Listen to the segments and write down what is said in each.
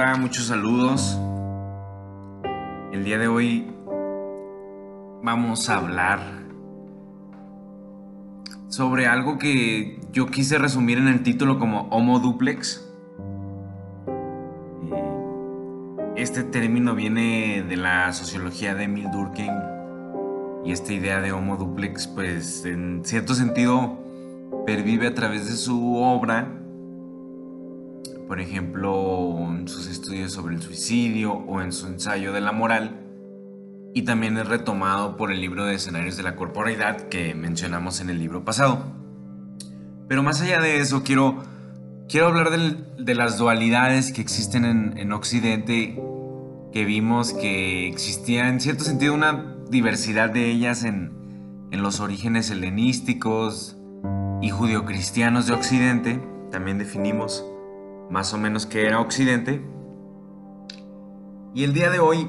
Hola, muchos saludos. El día de hoy vamos a hablar sobre algo que yo quise resumir en el título como Homo duplex. Eh, este término viene de la sociología de Emil Durkheim y esta idea de Homo duplex pues en cierto sentido pervive a través de su obra por ejemplo, en sus estudios sobre el suicidio o en su ensayo de la moral, y también es retomado por el libro de escenarios de la corporalidad que mencionamos en el libro pasado. Pero más allá de eso, quiero, quiero hablar de las dualidades que existen en, Occidente, que vimos que existía en cierto sentido una diversidad de ellas en, en los orígenes helenísticos y judio-cristianos de Occidente, también definimos más o menos que era Occidente. Y el día de hoy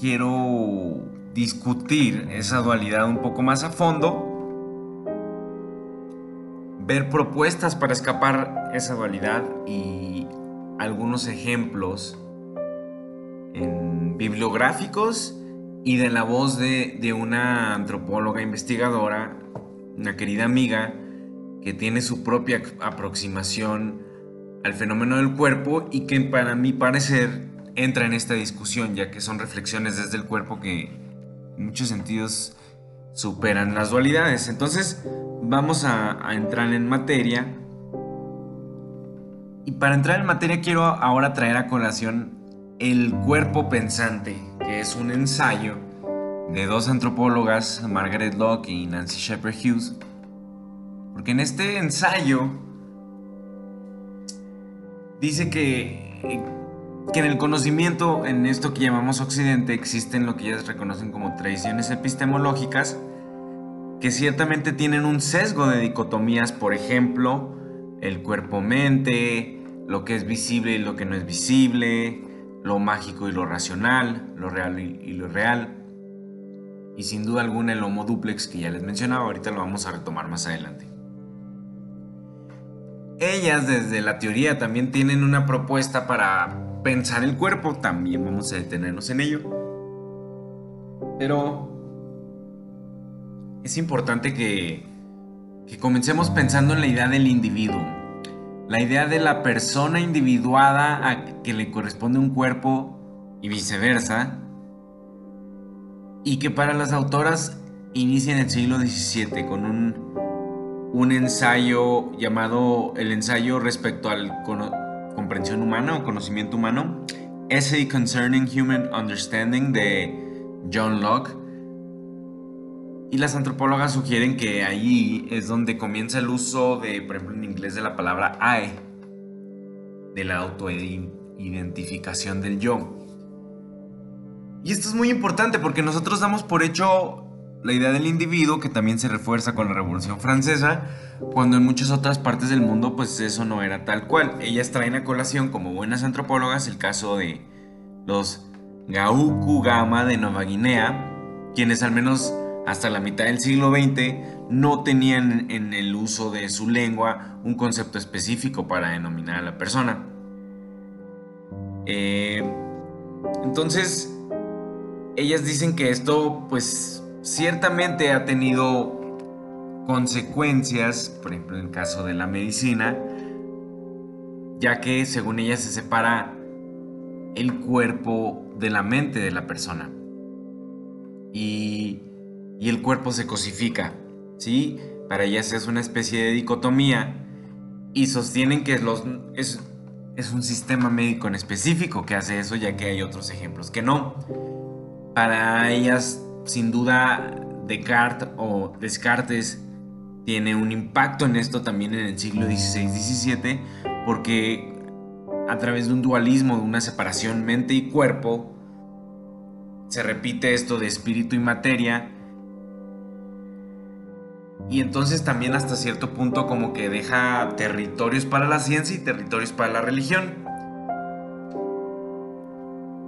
quiero discutir esa dualidad un poco más a fondo, ver propuestas para escapar esa dualidad y algunos ejemplos en bibliográficos y de la voz de, de una antropóloga investigadora, una querida amiga, que tiene su propia aproximación al fenómeno del cuerpo y que para mi parecer entra en esta discusión, ya que son reflexiones desde el cuerpo que en muchos sentidos superan las dualidades. Entonces vamos a, entrar en materia. Y para entrar en materia quiero ahora traer a colación El cuerpo pensante, que es un ensayo de dos antropólogas, Margaret Locke y Nancy Shepherd Hughes, porque en este ensayo dice que, que en el conocimiento, en esto que llamamos Occidente, existen lo que ellas reconocen como tradiciones epistemológicas que ciertamente tienen un sesgo de dicotomías, por ejemplo, el cuerpo-mente, lo que es visible y lo que no es visible, lo mágico y lo racional, lo real y, lo real. Y sin duda alguna el homo duplex que ya les mencionaba, ahorita lo vamos a retomar más adelante. Ellas desde la teoría también tienen una propuesta para pensar el cuerpo, también vamos a detenernos en ello. Pero es importante que, comencemos pensando en la idea del individuo, la idea de la persona individuada a que le corresponde un cuerpo y viceversa, y que para las autoras inicia en el siglo XVII con un un ensayo llamado el ensayo respecto al comprensión humana o conocimiento humano, Essay Concerning Human Understanding de John Locke. Y las antropólogas sugieren que allí es donde comienza el uso de, por ejemplo, en inglés de la palabra I, de la autoidentificación del yo. Y esto es muy importante porque nosotros damos por hecho la idea del individuo que también se refuerza con la Revolución Francesa, cuando en muchas otras partes del mundo pues eso no era tal cual. Ellas traen a colación como buenas antropólogas el caso de los Gauku Gama de Nueva Guinea, quienes al menos hasta la mitad del siglo XX no tenían en el uso de su lengua un concepto específico para denominar a la persona. Eh, entonces, ellas dicen que esto pues ciertamente ha tenido consecuencias, por ejemplo en el caso de la medicina, ya que según ella se separa el cuerpo de la mente de la persona y, el cuerpo se cosifica, ¿sí? Para ellas es una especie de dicotomía y sostienen que los, es, es un sistema médico en específico que hace eso, ya que hay otros ejemplos que no. Para ellas sin duda Descartes o Descartes tiene un impacto en esto también en el siglo XVI-XVII porque a través de un dualismo, de una separación mente y cuerpo, se repite esto de espíritu y materia y entonces también hasta cierto punto como que deja territorios para la ciencia y territorios para la religión.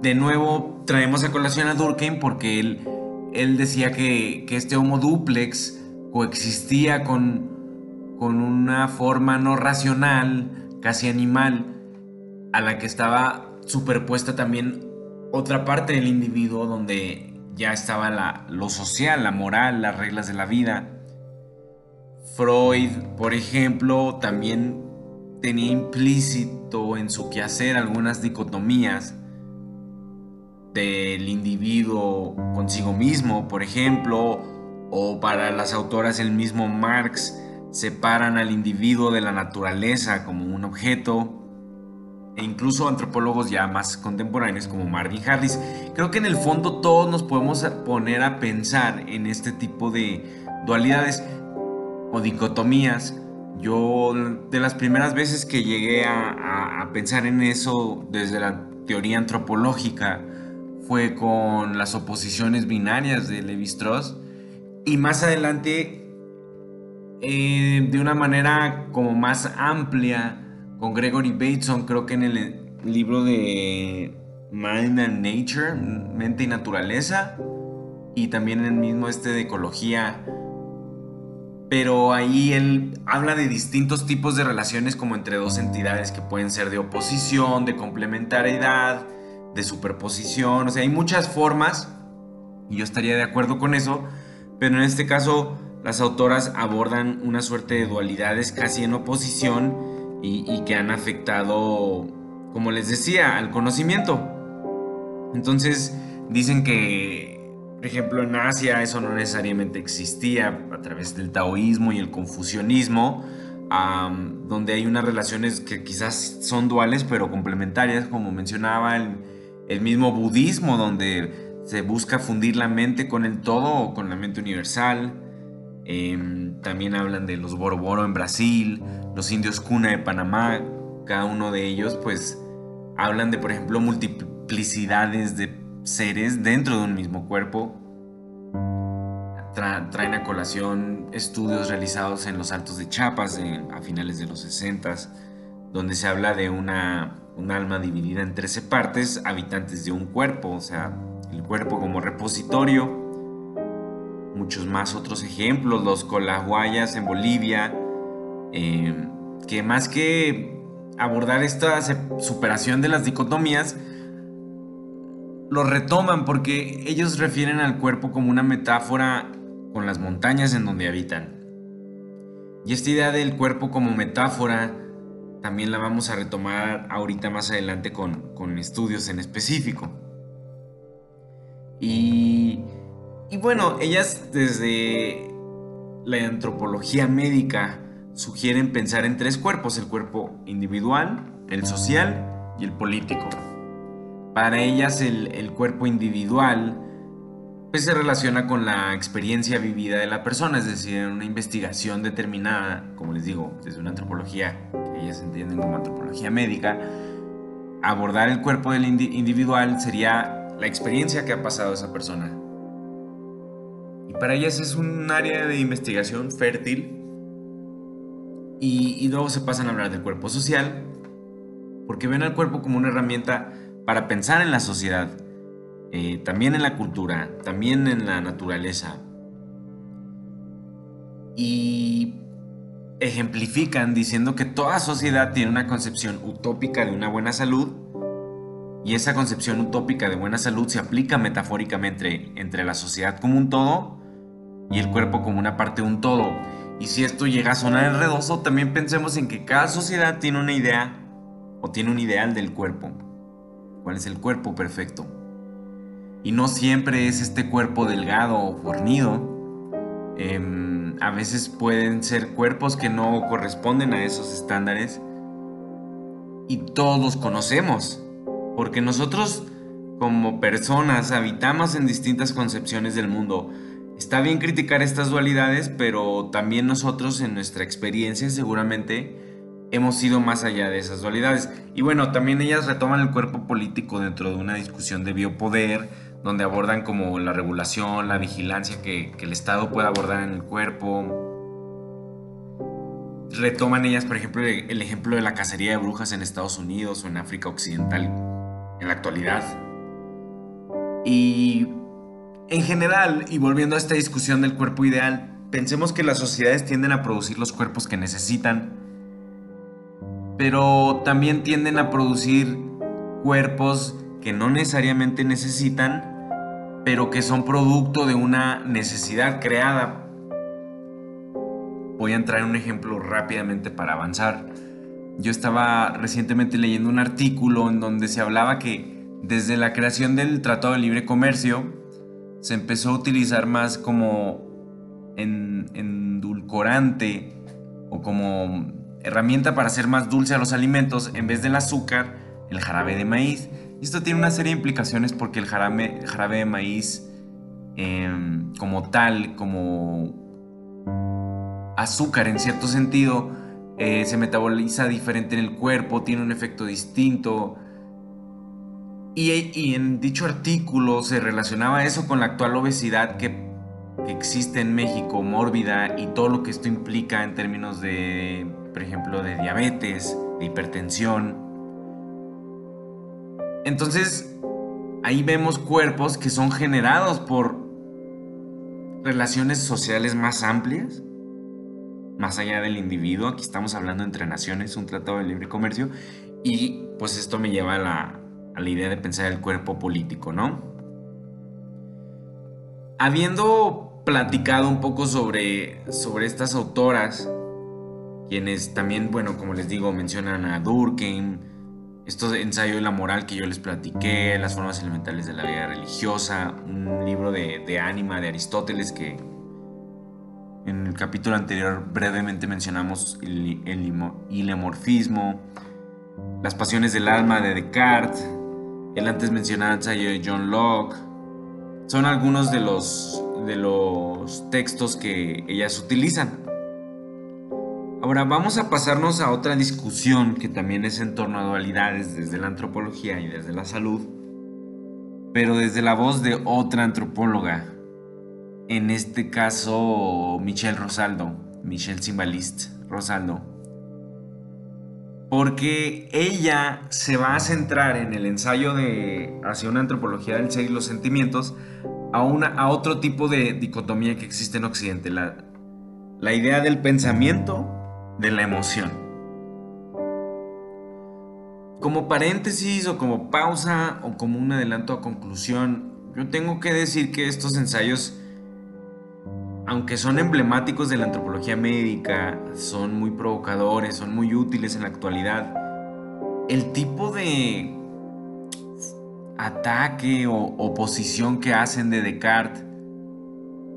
De nuevo traemos a colación a Durkheim porque él él decía que, este Homo duplex coexistía con, con una forma no racional, casi animal, a la que estaba superpuesta también otra parte del individuo donde ya estaba la, lo social, la moral, las reglas de la vida. Freud, por ejemplo, también tenía implícito en su quehacer algunas dicotomías del individuo consigo mismo, por ejemplo, o para las autoras el mismo Marx separan al individuo de la naturaleza como un objeto, e incluso antropólogos ya más contemporáneos como Marvin Harris. Creo que en el fondo todos nos podemos poner a pensar en este tipo de dualidades o dicotomías. Yo de las primeras veces que llegué a, a pensar en eso desde la teoría antropológica fue con las oposiciones binarias de Levi-Strauss y más adelante eh, de una manera como más amplia con Gregory Bateson, creo que en el libro de Mind and Nature, Mente y Naturaleza, y también en el mismo este de Ecología. Pero ahí él habla de distintos tipos de relaciones como entre dos entidades que pueden ser de oposición, de complementariedad, de superposición, o sea, hay muchas formas, y yo estaría de acuerdo con eso, pero en este caso las autoras abordan una suerte de dualidades casi en oposición y, que han afectado, como les decía, al conocimiento. Entonces dicen que, por ejemplo, en Asia eso no necesariamente existía a través del taoísmo y el confucianismo, donde hay unas relaciones que quizás son duales pero complementarias, como mencionaba el, el mismo budismo, donde se busca fundir la mente con el todo o con la mente universal. Em, también hablan de los Boroboro en Brasil, los indios Cuna de Panamá, cada uno de ellos pues hablan de por ejemplo multiplicidades de seres dentro de un mismo cuerpo. traen a colación estudios realizados en los Altos de Chiapas a finales de los 60, donde se habla de una, un alma dividida en 13 partes, habitantes de un cuerpo, o sea, el cuerpo como repositorio. Muchos más otros ejemplos, los colahuayas en Bolivia, eh, que más que abordar esta superación de las dicotomías, lo retoman porque ellos refieren al cuerpo como una metáfora con las montañas en donde habitan. Y esta idea del cuerpo como metáfora también la vamos a retomar ahorita más adelante con, con estudios en específico. Y, bueno, ellas desde la antropología médica sugieren pensar en tres cuerpos, el cuerpo individual, el social y el político. Para ellas el, cuerpo individual pues, se relaciona con la experiencia vivida de la persona, es decir, en una investigación determinada, como les digo, desde una antropología que ellas entienden como antropología médica, abordar el cuerpo del individual sería la experiencia que ha pasado esa persona. Y para ellas es un área de investigación fértil. Y, luego se pasan a hablar del cuerpo social, porque ven al cuerpo como una herramienta para pensar en la sociedad, eh, también en la cultura, también en la naturaleza. Y ejemplifican diciendo que toda sociedad tiene una concepción utópica de una buena salud y esa concepción utópica de buena salud se aplica metafóricamente entre la sociedad como un todo y el cuerpo como una parte de un todo. Y si esto llega a sonar enredoso, también pensemos en que cada sociedad tiene una idea o tiene un ideal del cuerpo. ¿Cuál es el cuerpo perfecto? Y no siempre es este cuerpo delgado o fornido. Em, a veces pueden ser cuerpos que no corresponden a esos estándares. Y todos conocemos porque nosotros como personas habitamos en distintas concepciones del mundo. Está bien criticar estas dualidades, pero también nosotros en nuestra experiencia seguramente hemos ido más allá de esas dualidades. Y bueno, también ellas retoman el cuerpo político dentro de una discusión de biopoder, donde abordan como la regulación, la vigilancia que, el Estado puede abordar en el cuerpo. Retoman ellas, por ejemplo, el ejemplo de la cacería de brujas en Estados Unidos o en África Occidental en la actualidad. Y en general, y volviendo a esta discusión del cuerpo ideal, pensemos que las sociedades tienden a producir los cuerpos que necesitan pero también tienden a producir cuerpos que no necesariamente necesitan, pero que son producto de una necesidad creada. Voy a entrar en un ejemplo rápidamente para avanzar. Yo estaba recientemente leyendo un artículo en donde se hablaba que desde la creación del Tratado de Libre Comercio se empezó a utilizar más como en, endulcorante o como herramienta para hacer más dulce a los alimentos en vez del azúcar, el jarabe de maíz. Y esto tiene una serie de implicaciones porque el jarabe, de maíz em, como tal, como azúcar en cierto sentido, eh, se metaboliza diferente en el cuerpo, tiene un efecto distinto. Y, en dicho artículo se relacionaba eso con la actual obesidad que, que existe en México, mórbida, y todo lo que esto implica en términos de, por ejemplo, de diabetes, de hipertensión. Entonces, ahí vemos cuerpos que son generados por relaciones sociales más amplias, más allá del individuo. Aquí estamos hablando entre naciones, un tratado de libre comercio. Y pues esto me lleva a la, idea de pensar el cuerpo político, ¿no? Habiendo platicado un poco sobre, sobre estas autoras, quienes también, bueno, como les digo, mencionan a Durkheim, estos ensayos de la moral que yo les platiqué, las formas elementales de la vida religiosa, un libro de, de ánima de Aristóteles que en el capítulo anterior brevemente mencionamos el, el las pasiones del alma de Descartes, el antes mencionado ensayo de John Locke. Son algunos de los, de los textos que ellas utilizan. Ahora vamos a pasarnos a otra discusión que también es en torno a dualidades desde la antropología y desde la salud, pero desde la voz de otra antropóloga, en este caso Michelle Rosaldo, Michelle Simbalist Rosaldo, porque ella se va a centrar en el ensayo de hacia una antropología del ser y los sentimientos a, una, a otro tipo de dicotomía que existe en Occidente, la, la idea del pensamiento de la emoción. Como paréntesis o como pausa o como un adelanto a conclusión, yo tengo que decir que estos ensayos aunque son emblemáticos de la antropología médica, son muy provocadores, son muy útiles en la actualidad, el tipo de ataque o oposición que hacen de Descartes,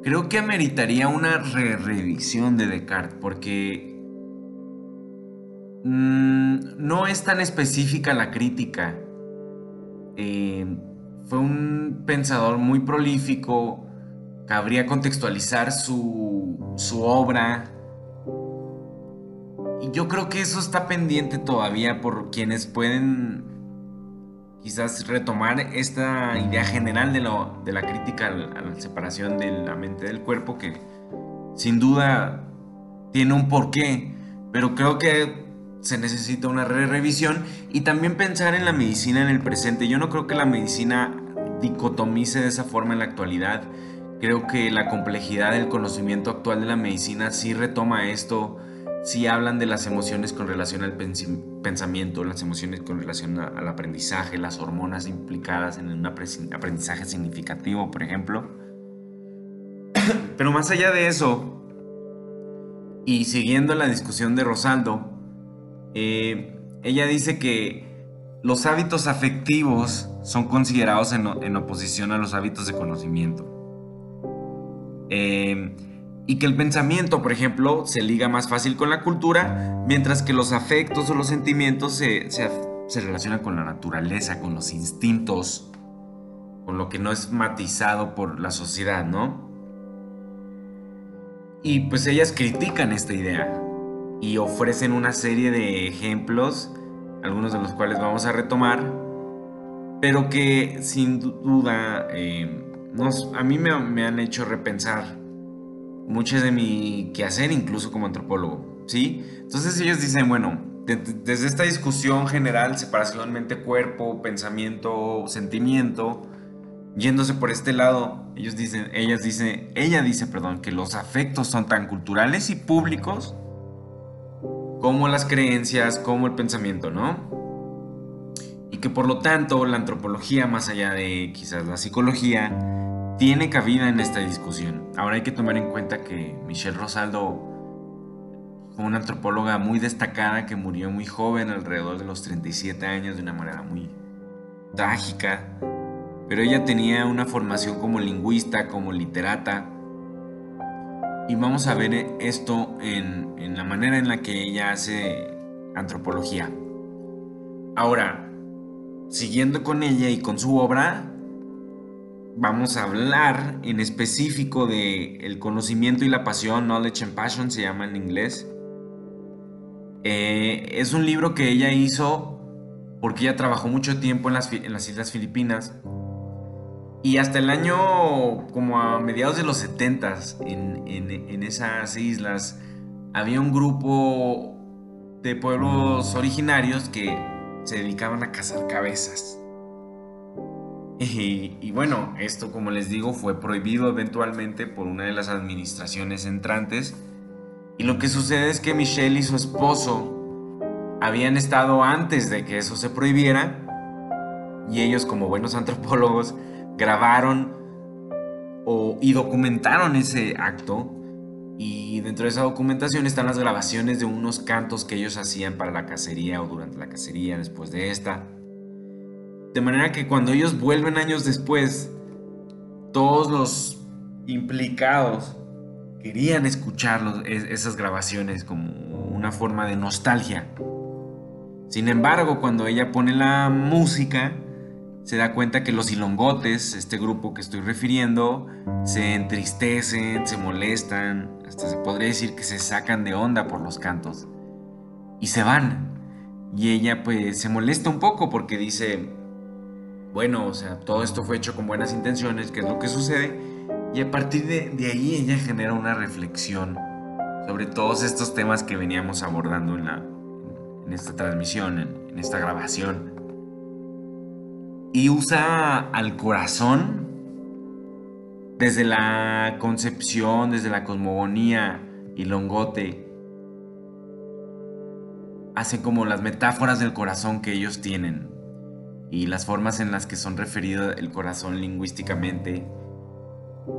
creo que ameritaría una revisión de Descartes, porque mm, no es tan específica la crítica. Eh, fue un pensador muy prolífico, cabría contextualizar su, su obra. Y yo creo que eso está pendiente todavía por quienes pueden quizás retomar esta idea general de, lo, de la crítica a la, separación de la mente del cuerpo, que sin duda tiene un porqué, pero creo que se necesita una re revisión y también pensar en la medicina en el presente. Yo no creo que la medicina dicotomice de esa forma en la actualidad Creo que la complejidad del conocimiento actual de la medicina sí retoma esto, sí hablan de las emociones con relación al pensamiento, las emociones con relación al aprendizaje, las hormonas implicadas en un aprendizaje significativo, por ejemplo. Pero más allá de eso, y siguiendo la discusión de Rosaldo, eh, ella dice que los hábitos afectivos son considerados en oposición a los hábitos de conocimiento. Em, y que el pensamiento, por ejemplo, se liga más fácil con la cultura, mientras que los afectos o los sentimientos se, se, relacionan con la naturaleza, con los instintos, con lo que no es matizado por la sociedad, ¿no? Y pues ellas critican esta idea y ofrecen una serie de ejemplos, algunos de los cuales vamos a retomar, pero que sin duda em, a mí me, han hecho repensar mucho de mi quehacer, incluso como antropólogo, ¿sí? Entonces ellos dicen, bueno, desde esta discusión general, separación mente-cuerpo, pensamiento, sentimiento, yéndose por este lado, ellos dicen, ellas dicen, ella dice, perdón, que los afectos son tan culturales y públicos como las creencias, como el pensamiento, ¿no? Y que por lo tanto la antropología, más allá de quizás la psicología, tiene cabida en esta discusión. Ahora hay que tomar en cuenta que Michelle Rosaldo fue una antropóloga muy destacada que murió muy joven, alrededor de los 37 años, de una manera muy trágica. Pero ella tenía una formación como lingüista, como literata, y vamos a ver esto en, la manera en la que ella hace antropología. Ahora, siguiendo con ella y con su obra, vamos a hablar en específico de el conocimiento y la pasión, Knowledge and Passion se llama en inglés. Eh, es un libro que ella hizo porque ella trabajó mucho tiempo en las Islas Filipinas y hasta el año, como a mediados de los 70 en, en, esas islas, había un grupo de pueblos originarios que se dedicaban a cazar cabezas. Y, y, bueno, esto como les digo fue prohibido eventualmente por una de las administraciones entrantes. Y lo que sucede es que Michelle y su esposo habían estado antes de que eso se prohibiera. Y ellos como buenos antropólogos grabaron y documentaron ese acto. Y dentro de esa documentación están las grabaciones de unos cantos que ellos hacían para la cacería o durante la cacería después de esta. De manera que cuando ellos vuelven años después, todos los implicados querían escuchar esas grabaciones como una forma de nostalgia. Sin embargo, cuando ella pone la música, se da cuenta que los ilongotes, este grupo que estoy refiriendo, se entristecen, se molestan, hasta se podría decir que se sacan de onda por los cantos y se van. Y ella pues se molesta un poco porque dice, bueno, o sea, todo esto fue hecho con buenas intenciones, ¿qué es lo que sucede? Y a partir de, ahí ella genera una reflexión sobre todos estos temas que veníamos abordando en, la, en esta transmisión, en esta grabación y usa al corazón desde la concepción, desde la cosmogonía y longote. Hace como las metáforas del corazón que ellos tienen y las formas en las que son referidos el corazón lingüísticamente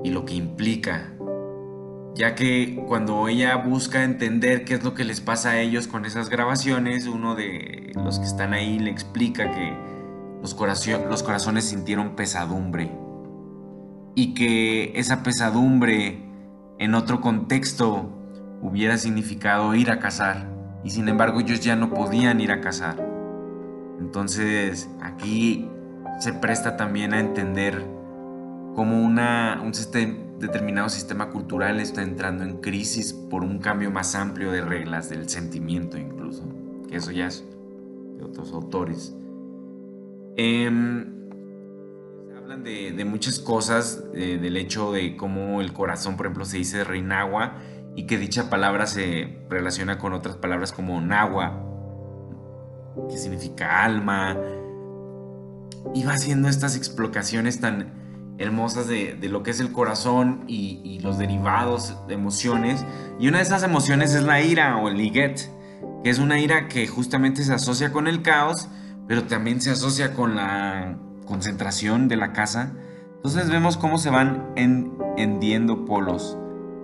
y lo que implica. Ya que cuando ella busca entender qué es lo que les pasa a ellos con esas grabaciones, uno de los que están ahí le explica que los, corazones sintieron pesadumbre y que esa pesadumbre en otro contexto hubiera significado ir a cazar y sin embargo ellos ya no podían ir a cazar. Entonces aquí se presta también a entender cómo una, un determinado sistema cultural está entrando en crisis por un cambio más amplio de reglas del sentimiento incluso, que eso ya es de otros autores. Em, hablan de, muchas cosas, eh, del hecho de cómo el corazón, por ejemplo, se dice reinagua y que dicha palabra se relaciona con otras palabras como nagua, que significa alma, y va haciendo estas explicaciones tan hermosas de, lo que es el corazón y, los derivados de emociones. Y una de esas emociones es la ira o el liguet, que es una ira que justamente se asocia con el caos pero también se asocia con la concentración de la casa. Entonces vemos cómo se van hendiendo polos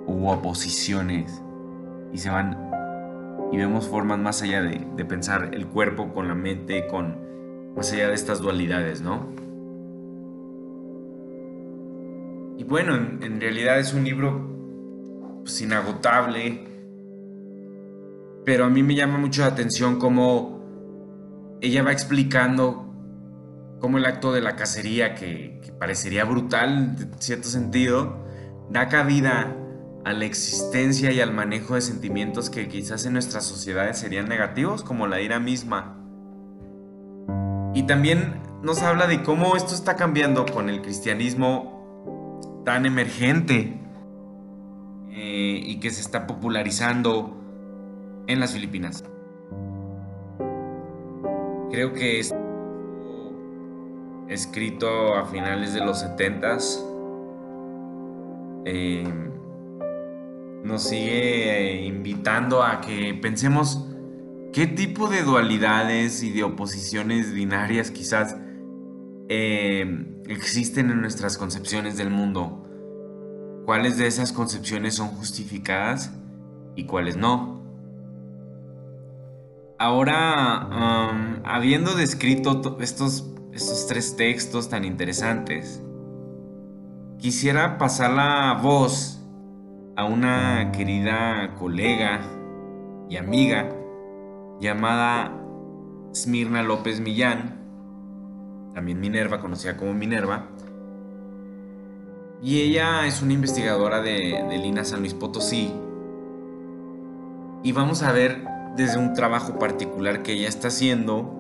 u oposiciones y se van y vemos formas más allá de, pensar el cuerpo con la mente, con más allá de estas dualidades, ¿no? Y bueno, en, realidad es un libro pues, inagotable, pero a mí me llama mucho la atención cómo ella va explicando cómo el acto de la cacería, que, parecería brutal en cierto sentido, da cabida a la existencia y al manejo de sentimientos que quizás en nuestras sociedades serían negativos, como la ira misma. Y también nos habla de cómo esto está cambiando con el cristianismo tan emergente eh, y que se está popularizando en las Filipinas. Creo que es escrito a finales de los 70 eh, nos sigue invitando a que pensemos ¿Qué tipo de dualidades y de oposiciones binarias quizás eh, existen en nuestras concepciones del mundo? ¿Cuáles de esas concepciones son justificadas y cuáles no? Ahora, habiendo descrito estos, estos tres textos tan interesantes, quisiera pasar la voz a una querida colega y amiga llamada Smirna López Millán, también Minerva, conocida como Minerva, y ella es una investigadora de, de Lina San Luis Potosí. Y vamos a ver desde un trabajo particular que ella está haciendo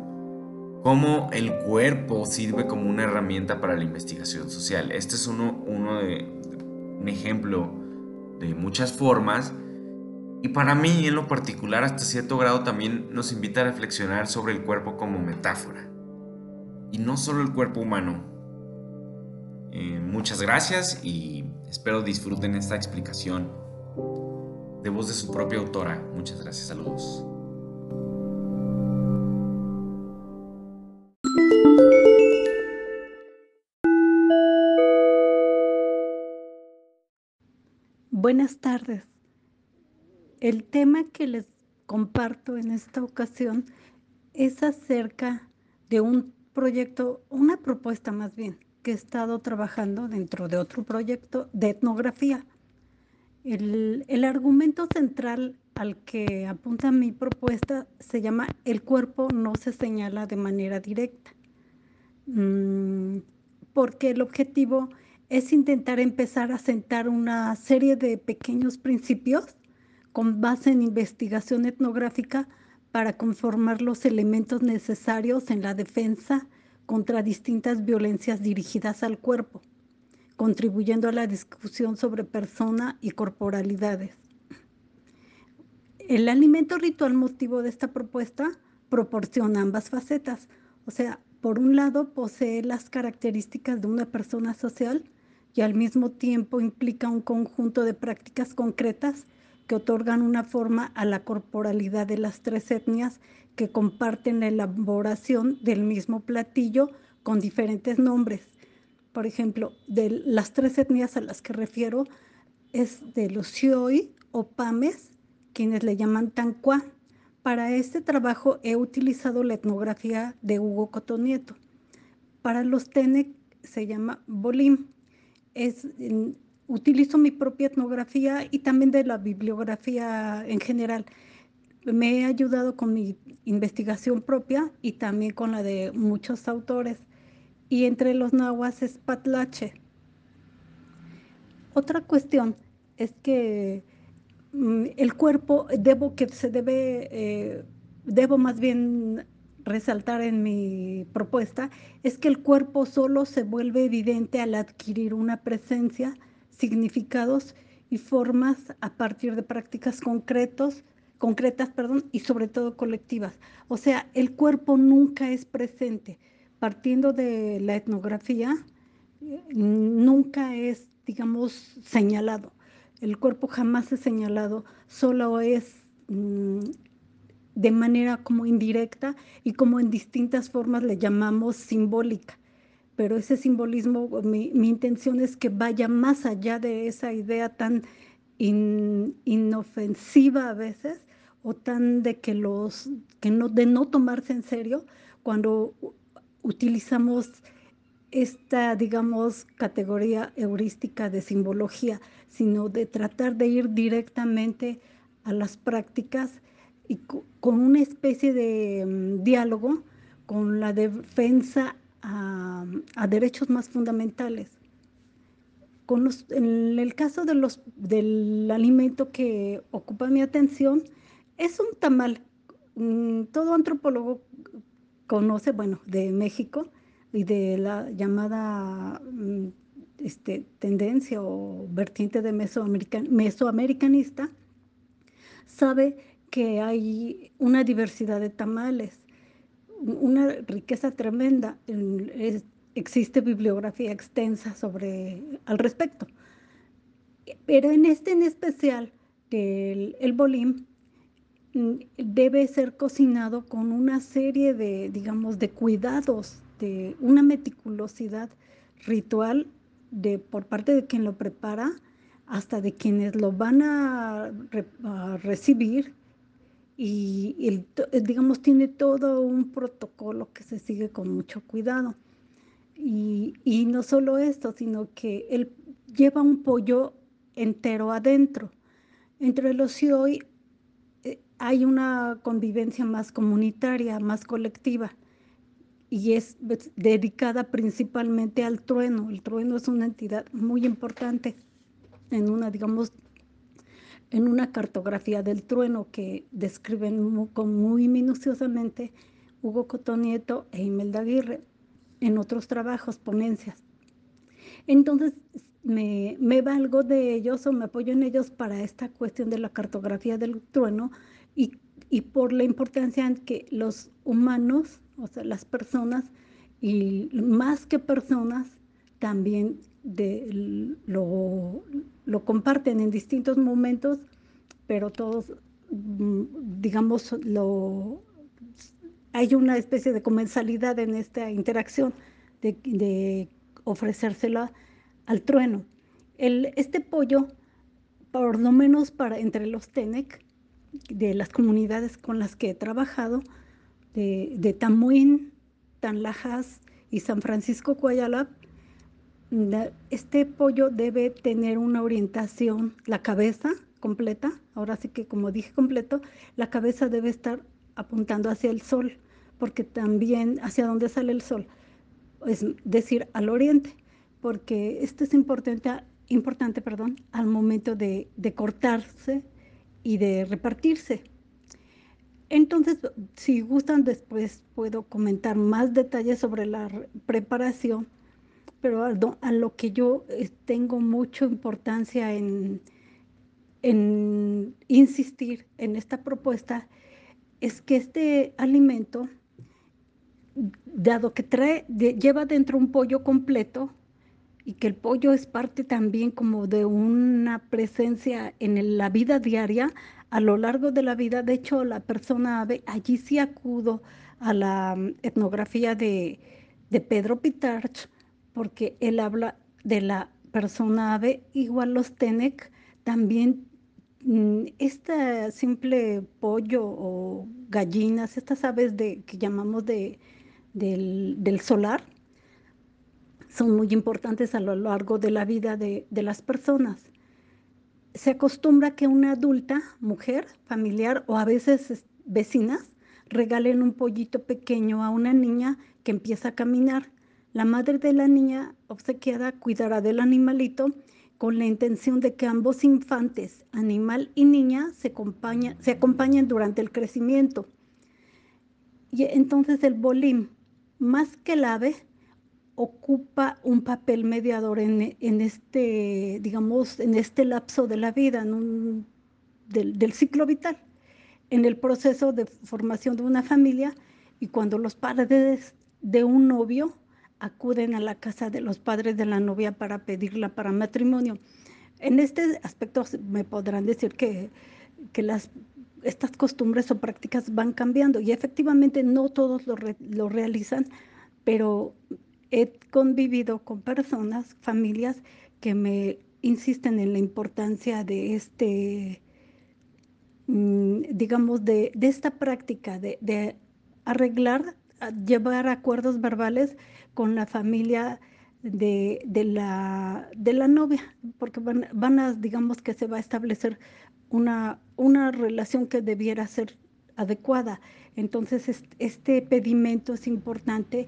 cómo el cuerpo sirve como una herramienta para la investigación social. Este es uno, de, un ejemplo de muchas formas. Y para mí, en lo particular, hasta cierto grado también nos invita a reflexionar sobre el cuerpo como metáfora. Y no solo el cuerpo humano, eh, muchas gracias y espero disfruten esta explicación de voz de su propia autora. Muchas gracias, saludos. Buenas tardes. El tema que les comparto en esta ocasión es acerca de un proyecto, una propuesta más bien, que he estado trabajando dentro de otro proyecto de etnografía. El, argumento central al que apunta mi propuesta se llama El cuerpo no se señala de manera directa, mm, porque el objetivo es intentar empezar a sentar una serie de pequeños principios con base en investigación etnográfica para conformar los elementos necesarios en la defensa contra distintas violencias dirigidas al cuerpo, contribuyendo a la discusión sobre persona y corporalidades. El alimento ritual motivo de esta propuesta proporciona ambas facetas, o sea, por un lado posee las características de una persona social y al mismo tiempo implica un conjunto de prácticas concretas que otorgan una forma a la corporalidad de las tres etnias que comparten la elaboración del mismo platillo con diferentes nombres. Por ejemplo, de las tres etnias a las que refiero es de los Xioi o Pames, quienes le llaman Tanquá. Para este trabajo he utilizado la etnografía de Hugo Cotonieto. Para los Tenec se llama Bolim. Es, utilizo mi propia etnografía y también de la bibliografía en general me he ayudado con mi investigación propia y también con la de muchos autores. Y entre los nahuas es Patlache. Otra cuestión es que mm, el cuerpo, debo que se debe, eh, debo más bien resaltar en mi propuesta, es que el cuerpo solo se vuelve evidente al adquirir una presencia, significados y formas a partir de prácticas concretos concretas, perdón, y sobre todo colectivas. O sea, el cuerpo nunca es presente. Partiendo de la etnografía, nunca es, digamos, señalado. El cuerpo jamás es señalado, solo es mm, de manera como indirecta y como en distintas formas le llamamos simbólica. Pero ese simbolismo, mi, intención es que vaya más allá de esa idea tan inofensiva a veces o tan de que los que no de no tomarse en serio cuando utilizamos esta, digamos, categoría heurística de simbología, sino de tratar de ir directamente a las prácticas y con una especie de mm, diálogo con la defensa a, derechos más fundamentales. Con en el caso de los, del alimento que ocupa mi atención, es un tamal. Mm, todo antropólogo conoce, bueno, de México y de la llamada mm, este, tendencia o vertiente de mesoamericanista, sabe que hay una diversidad de tamales, una riqueza tremenda. existe bibliografía extensa sobre al respecto. Pero en este en especial, el, el bolim, debe ser cocinado con una serie de, digamos, de cuidados, de una meticulosidad ritual de, por parte de quien lo prepara hasta de quienes lo van a, recibir y, digamos tiene todo un protocolo que se sigue con mucho cuidado. Y, no solo esto, sino que él lleva un pollo entero adentro. Entre los hoy eh, hay una convivencia más comunitaria, más colectiva y es dedicada principalmente al trueno. El trueno es una entidad muy importante en una, digamos, en una cartografía del trueno que describen muy, muy minuciosamente Hugo Cotonieto e Imelda Aguirre en otros trabajos, ponencias. Entonces, me, valgo de ellos o me apoyo en ellos para esta cuestión de la cartografía del trueno y, por la importancia en que los humanos, o sea, las personas, y más que personas, también de, lo, lo comparten en distintos momentos, pero todos, mm, digamos, lo, hay una especie de comensalidad en esta interacción de, de ofrecérsela al trueno. El, este pollo, por lo menos para entre los TENEC, de las comunidades con las que he trabajado, de, de Tamuín, Tanlajas y San Francisco Cuayalab, este pollo debe tener una orientación, la cabeza completa, ahora sí que como dije completo, la cabeza debe estar apuntando hacia el sol, porque también hacia dónde sale el sol, es decir, al oriente porque esto es importante, importante perdón, al momento de, de cortarse y de repartirse. Entonces, si gustan, después puedo comentar más detalles sobre la preparación, pero a lo que yo eh, tengo mucha importancia en, en insistir en esta propuesta es que este alimento, dado que trae, lleva dentro un pollo completo, y que el pollo es parte también como de una presencia en la vida diaria a lo largo de la vida. De hecho, la persona ave, allí sí acudo a la mm, etnografía de, Pedro Pitarch, porque él habla de la persona ave, igual los Tenec, también este simple pollo o gallinas, estas aves de, que llamamos de, del solar, son muy importantes a lo largo de la vida de, las personas. Se acostumbra que una adulta, mujer, familiar o a veces vecinas, regalen un pollito pequeño a una niña que empieza a caminar. La madre de la niña obsequiada cuidará del animalito con la intención de que ambos infantes, animal y niña, se, se acompañen durante el crecimiento. Y entonces el bolín, más que el ave, ocupa un papel mediador en, este, digamos, en este lapso de la vida, del, ciclo vital, en el proceso de formación de una familia y cuando los padres de un novio acuden a la casa de los padres de la novia para pedirla para matrimonio. En este aspecto me podrán decir que, que las, estas costumbres o prácticas van cambiando y efectivamente no todos lo, lo realizan, pero he convivido con personas, familias que me insisten en la importancia de este, mm, digamos, de, esta práctica de, arreglar, llevar acuerdos verbales con la familia de, la, novia, porque van, a, digamos que se va a establecer una relación que debiera ser adecuada. Entonces, este pedimento es importante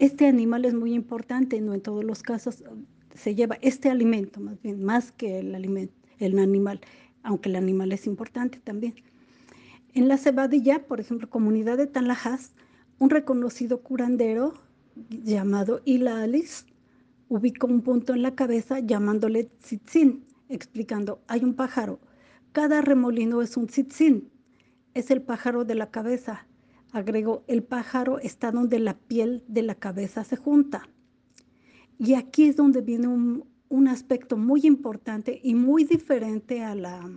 este animal es muy importante, no en todos los casos se lleva este alimento, más bien, más que el, animal, aunque el animal es importante también. En la Cebadilla, por ejemplo, comunidad de Tanlajas, un reconocido curandero llamado Ilalis ubicó un punto en la cabeza llamándole tzitzin, explicando, hay un pájaro, cada remolino es un tzitzin, es el pájaro de la cabeza, Agregó, el pájaro está donde la piel de la cabeza se junta. Y aquí es donde viene un, aspecto muy importante y muy diferente a la,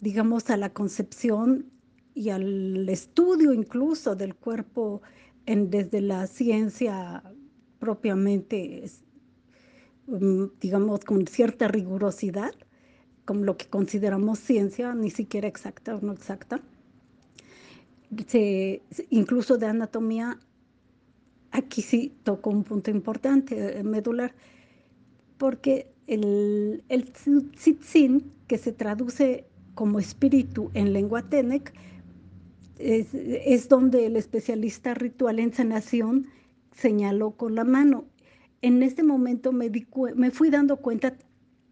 digamos, a la concepción y al estudio incluso del cuerpo en, desde la ciencia propiamente, mm, digamos, con cierta rigurosidad, como lo que consideramos ciencia, ni siquiera exacta o no exacta. Se, incluso de anatomía, aquí sí tocó un punto importante, eh, medular, porque el, el tzitzin, que se traduce como espíritu en lengua tenec, es, es, donde el especialista ritual en sanación señaló con la mano. En este momento me, di, me fui dando cuenta,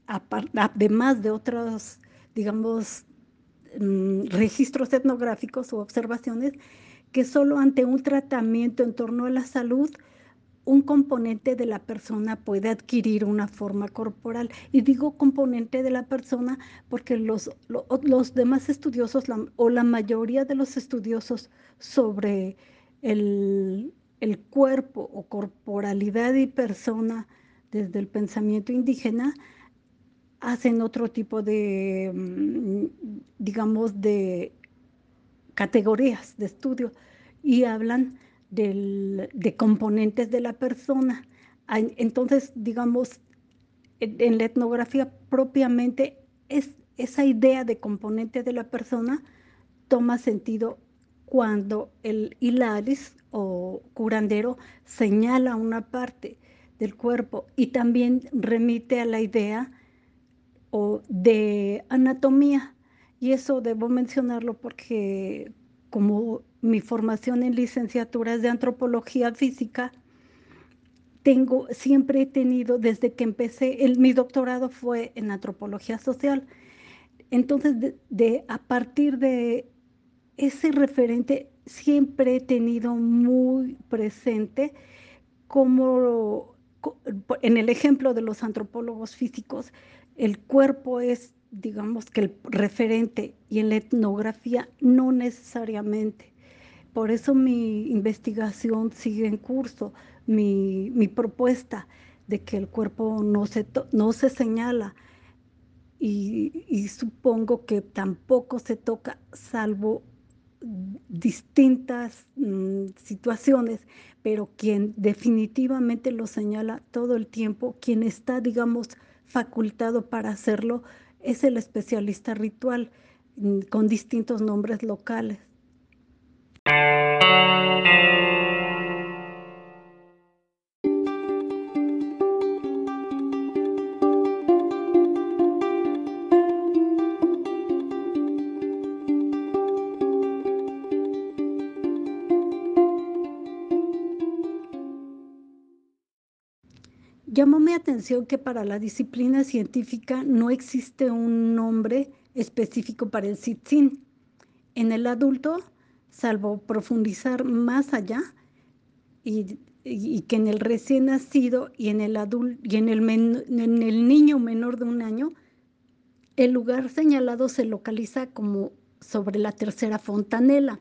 además de otros, digamos, mm, registros etnográficos o observaciones, que solo ante un tratamiento en torno a la salud, un componente de la persona puede adquirir una forma corporal. Y digo componente de la persona porque los, los, demás estudiosos o la mayoría de los estudiosos sobre el, el cuerpo o corporalidad y persona desde el pensamiento indígena hacen otro tipo de, mm, digamos, de categorías de estudio y hablan del, de componentes de la persona. Entonces, digamos, en la etnografía propiamente es, esa idea de componente de la persona toma sentido cuando el hilaris o curandero señala una parte del cuerpo y también remite a la idea o de anatomía. Y eso debo mencionarlo porque como mi formación en licenciaturas de antropología física, tengo, siempre he tenido, desde que empecé, mi doctorado fue en antropología social. Entonces, de, a partir de ese referente, siempre he tenido muy presente como en el ejemplo de los antropólogos físicos, el cuerpo es, digamos que el referente y en la etnografía no necesariamente. Por eso mi investigación sigue en curso, mi, mi propuesta de que el cuerpo no se, no se señala y, y supongo que tampoco se toca salvo distintas mmm, situaciones, pero quien definitivamente lo señala todo el tiempo, quien está, digamos, facultado para hacerlo, es el especialista ritual mmm, con distintos nombres locales. Llamó mi atención que para la disciplina científica no existe un nombre específico para el tzitzín. En el adulto, salvo profundizar más allá, y, que en el recién nacido y en el adulto y en el niño menor de un año, el lugar señalado se localiza como sobre la tercera fontanela.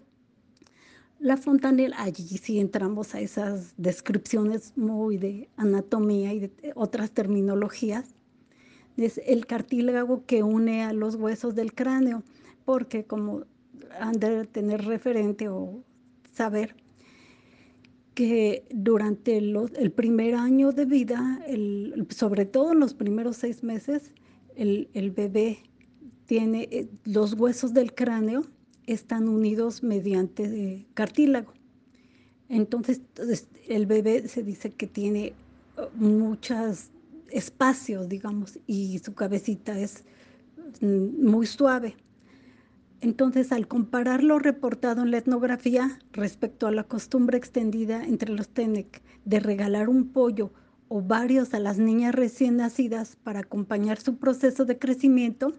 La fontanela, allí sí entramos a esas descripciones muy de anatomía y de otras terminologías. Es el cartílago que une a los huesos del cráneo, porque como han de tener referente o saber que durante el primer año de vida, el, sobre todo en los primeros seis meses, el, el bebé tiene eh, los huesos del cráneo están unidos mediante cartílago. Entonces, el bebé se dice que tiene uh, muchos espacios, digamos, y su cabecita es mm, muy suave. Entonces, al comparar lo reportado en la etnografía respecto a la costumbre extendida entre los Tenec de regalar un pollo o varios a las niñas recién nacidas para acompañar su proceso de crecimiento,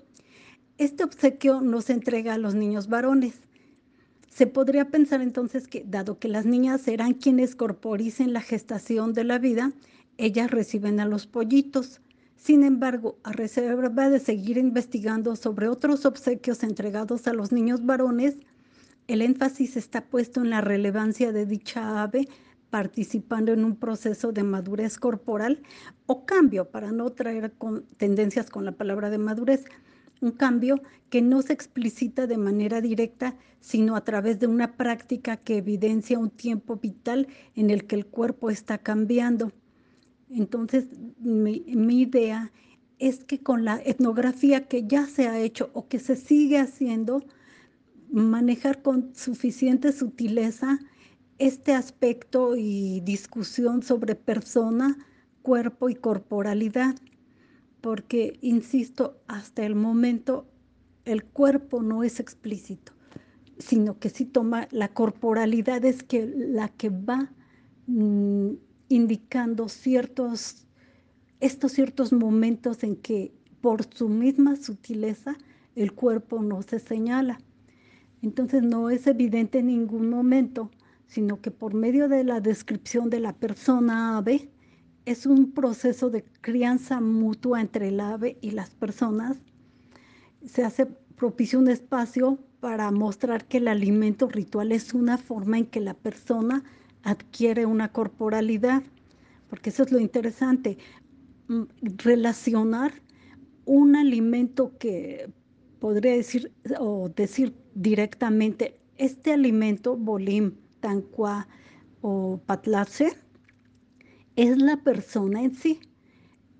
este obsequio no se entrega a los niños varones. Se podría pensar entonces que, dado que las niñas serán quienes corporicen la gestación de la vida, ellas reciben a los pollitos. Sin embargo, a reserva de seguir investigando sobre otros obsequios entregados a los niños varones, el énfasis está puesto en la relevancia de dicha ave participando en un proceso de madurez corporal o cambio, para no traer tendencias con la palabra de madurez, un cambio que no se explicita de manera directa, sino a través de una práctica que evidencia un tiempo vital en el que el cuerpo está cambiando. Entonces, mi, mi idea es que con la etnografía que ya se ha hecho o que se sigue haciendo, manejar con suficiente sutileza este aspecto y discusión sobre persona, cuerpo y corporalidad, porque, insisto, hasta el momento el cuerpo no es explícito, sino que sí toma la corporalidad es que la que va mm, indicando ciertos, estos ciertos momentos en que por su misma sutileza el cuerpo no se señala. Entonces no es evidente en ningún momento, sino que por medio de la descripción de la persona ave, es un proceso de crianza mutua entre el ave y las personas. Se hace propicio un espacio para mostrar que el alimento ritual es una forma en que la persona adquiere una corporalidad, porque eso es lo interesante, mm, relacionar un alimento que podría decir o decir directamente, este alimento, bolim, tancua o patlace, es la persona en sí.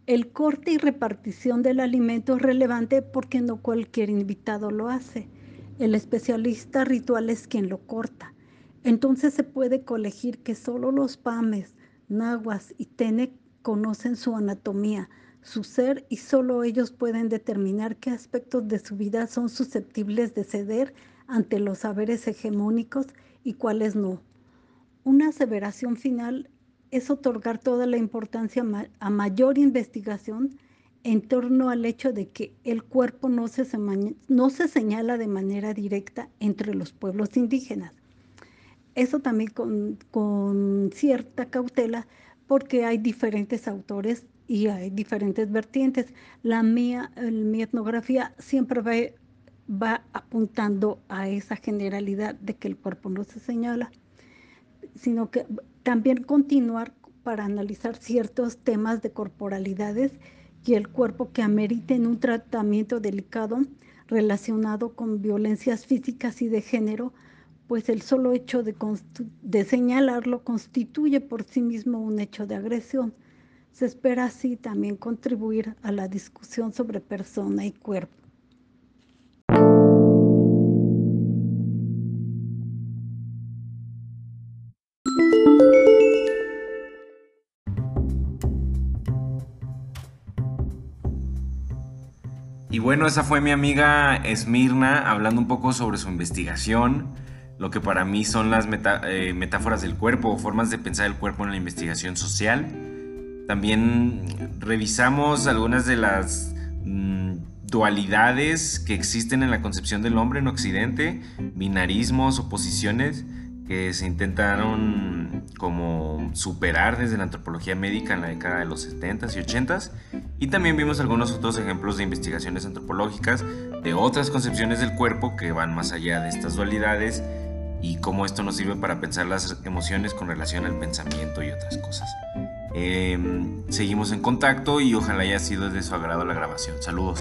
El corte y repartición del alimento es relevante porque no cualquier invitado lo hace. El especialista ritual es quien lo corta. Entonces se puede colegir que solo los pames, nahuas y tene conocen su anatomía, su ser y solo ellos pueden determinar qué aspectos de su vida son susceptibles de ceder ante los saberes hegemónicos y cuáles no. Una aseveración final es otorgar toda la importancia a mayor investigación en torno al hecho de que el cuerpo no se, no se señala de manera directa entre los pueblos indígenas. Eso también con, con cierta cautela porque hay diferentes autores y hay diferentes vertientes. La mía, mi etnografía siempre va, va apuntando a esa generalidad de que el cuerpo no se señala, sino que también continuar para analizar ciertos temas de corporalidades y el cuerpo que ameriten un tratamiento delicado relacionado con violencias físicas y de género, pues el solo hecho de, de señalarlo constituye por sí mismo un hecho de agresión. Se espera así también contribuir a la discusión sobre persona y cuerpo. Bueno, esa fue mi amiga Esmirna hablando un poco sobre su investigación, lo que para mí son las eh, metáforas del cuerpo o formas de pensar el cuerpo en la investigación social. También revisamos algunas de las mm, dualidades que existen en la concepción del hombre en Occidente, binarismos, oposiciones que se intentaron como superar desde la antropología médica en la década de los 70s y 80s. Y también vimos algunos otros ejemplos de investigaciones antropológicas de otras concepciones del cuerpo que van más allá de estas dualidades y cómo esto nos sirve para pensar las emociones con relación al pensamiento y otras cosas. Em, seguimos en contacto y ojalá haya sido de su agrado la grabación. Saludos.